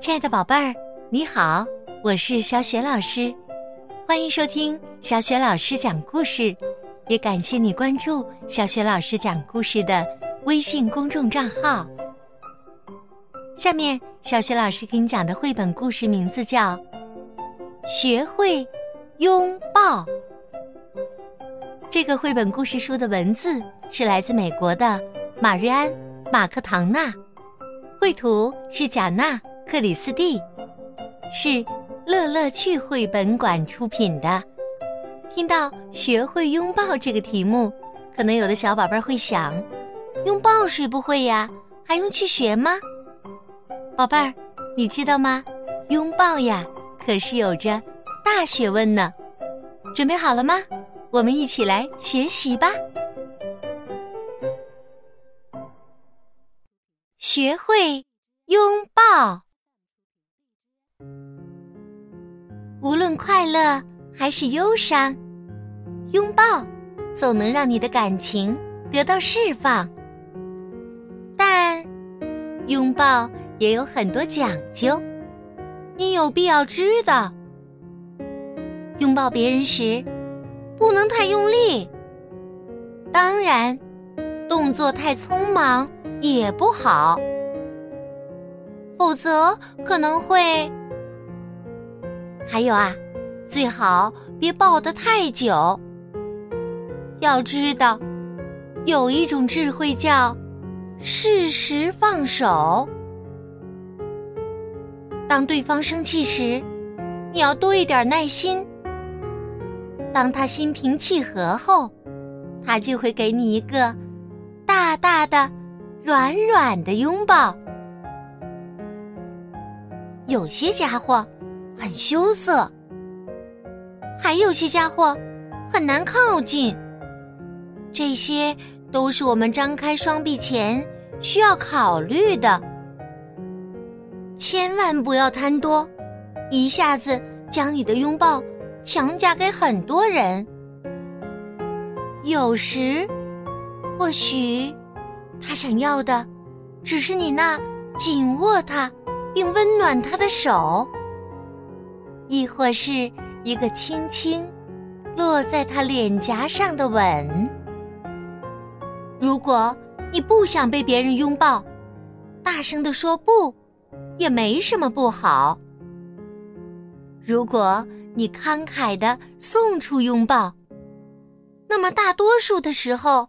亲爱的宝贝儿，你好，我是小雪老师，欢迎收听小雪老师讲故事，也感谢你关注小雪老师讲故事的微信公众账号。下面，小雪老师给你讲的绘本故事名字叫《学会拥抱》。这个绘本故事书的文字是来自美国的马瑞安·马克唐纳，绘图是贾纳·克里斯蒂，是乐乐趣绘本馆出品的。听到“学会拥抱”这个题目，可能有的小宝贝会想：拥抱谁不会呀？还用去学吗？宝贝儿，你知道吗？拥抱呀，可是有着大学问呢。准备好了吗？我们一起来学习吧。学会拥抱，无论快乐还是忧伤，拥抱总能让你的感情得到释放。但拥抱。也有很多讲究，你有必要知道。拥抱别人时，不能太用力。当然，动作太匆忙也不好，否则可能会……还有啊，最好别抱得太久。要知道，有一种智慧叫适时放手。当对方生气时，你要多一点耐心。当他心平气和后，他就会给你一个大大的、软软的拥抱。有些家伙很羞涩，还有些家伙很难靠近。这些都是我们张开双臂前需要考虑的。千万不要贪多，一下子将你的拥抱强加给很多人。有时，或许他想要的只是你那紧握他并温暖他的手，亦或是一个轻轻落在他脸颊上的吻。如果你不想被别人拥抱，大声的说不。也没什么不好。如果你慷慨的送出拥抱，那么大多数的时候，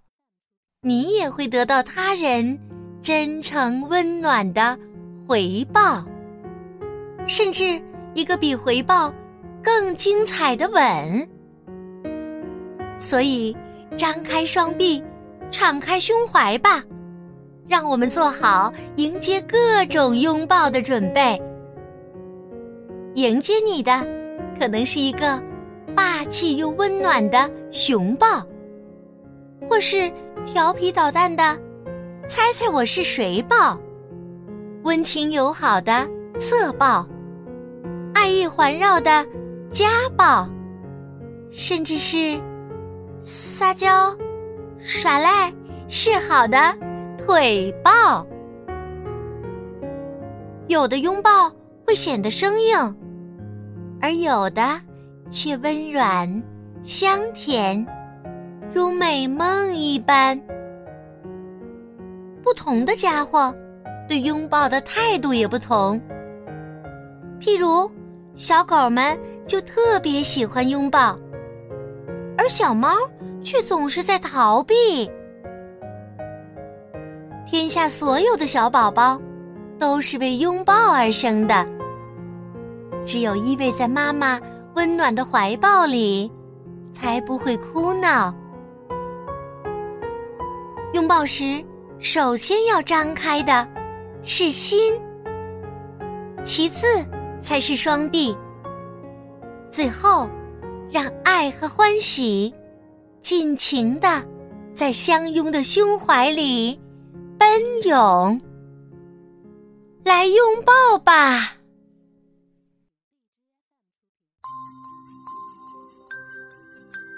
你也会得到他人真诚温暖的回报，甚至一个比回报更精彩的吻。所以，张开双臂，敞开胸怀吧。让我们做好迎接各种拥抱的准备。迎接你的，可能是一个霸气又温暖的熊抱，或是调皮捣蛋的“猜猜我是谁”抱，温情友好的侧抱，爱意环绕的家抱，甚至是撒娇、耍赖示好的。腿抱，有的拥抱会显得生硬，而有的却温软香甜，如美梦一般。不同的家伙对拥抱的态度也不同。譬如，小狗们就特别喜欢拥抱，而小猫却总是在逃避。天下所有的小宝宝，都是为拥抱而生的。只有依偎在妈妈温暖的怀抱里，才不会哭闹。拥抱时，首先要张开的是心，其次才是双臂，最后，让爱和欢喜尽情的在相拥的胸怀里。奔涌，来拥抱吧，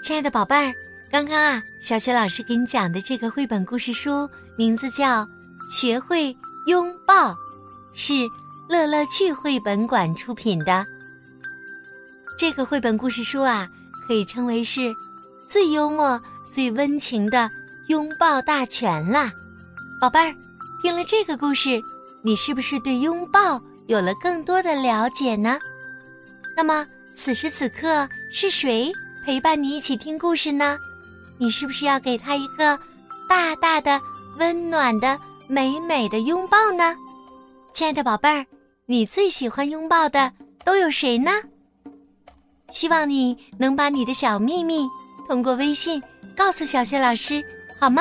亲爱的宝贝儿。刚刚啊，小雪老师给你讲的这个绘本故事书名字叫《学会拥抱，是乐乐趣绘本馆出品的。这个绘本故事书啊，可以称为是最幽默、最温情的拥抱大全啦。宝贝儿，听了这个故事，你是不是对拥抱有了更多的了解呢？那么此时此刻是谁陪伴你一起听故事呢？你是不是要给他一个大大的、温暖的？美美的拥抱呢，亲爱的宝贝儿，你最喜欢拥抱的都有谁呢？希望你能把你的小秘密通过微信告诉小雪老师，好吗？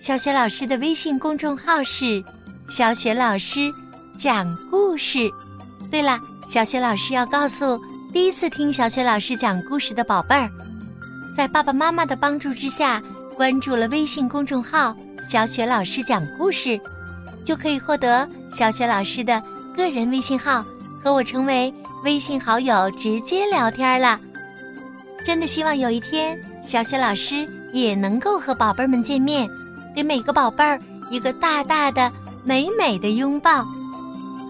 小雪老师的微信公众号是“小雪老师讲故事”。对了，小雪老师要告诉第一次听小雪老师讲故事的宝贝儿，在爸爸妈妈的帮助之下，关注了微信公众号。小雪老师讲故事，就可以获得小雪老师的个人微信号，和我成为微信好友，直接聊天了。真的希望有一天，小雪老师也能够和宝贝们见面，给每个宝贝儿一个大大的、美美的拥抱。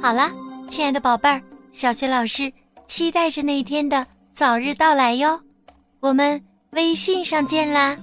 好了，亲爱的宝贝儿，小雪老师期待着那一天的早日到来哟。我们微信上见啦！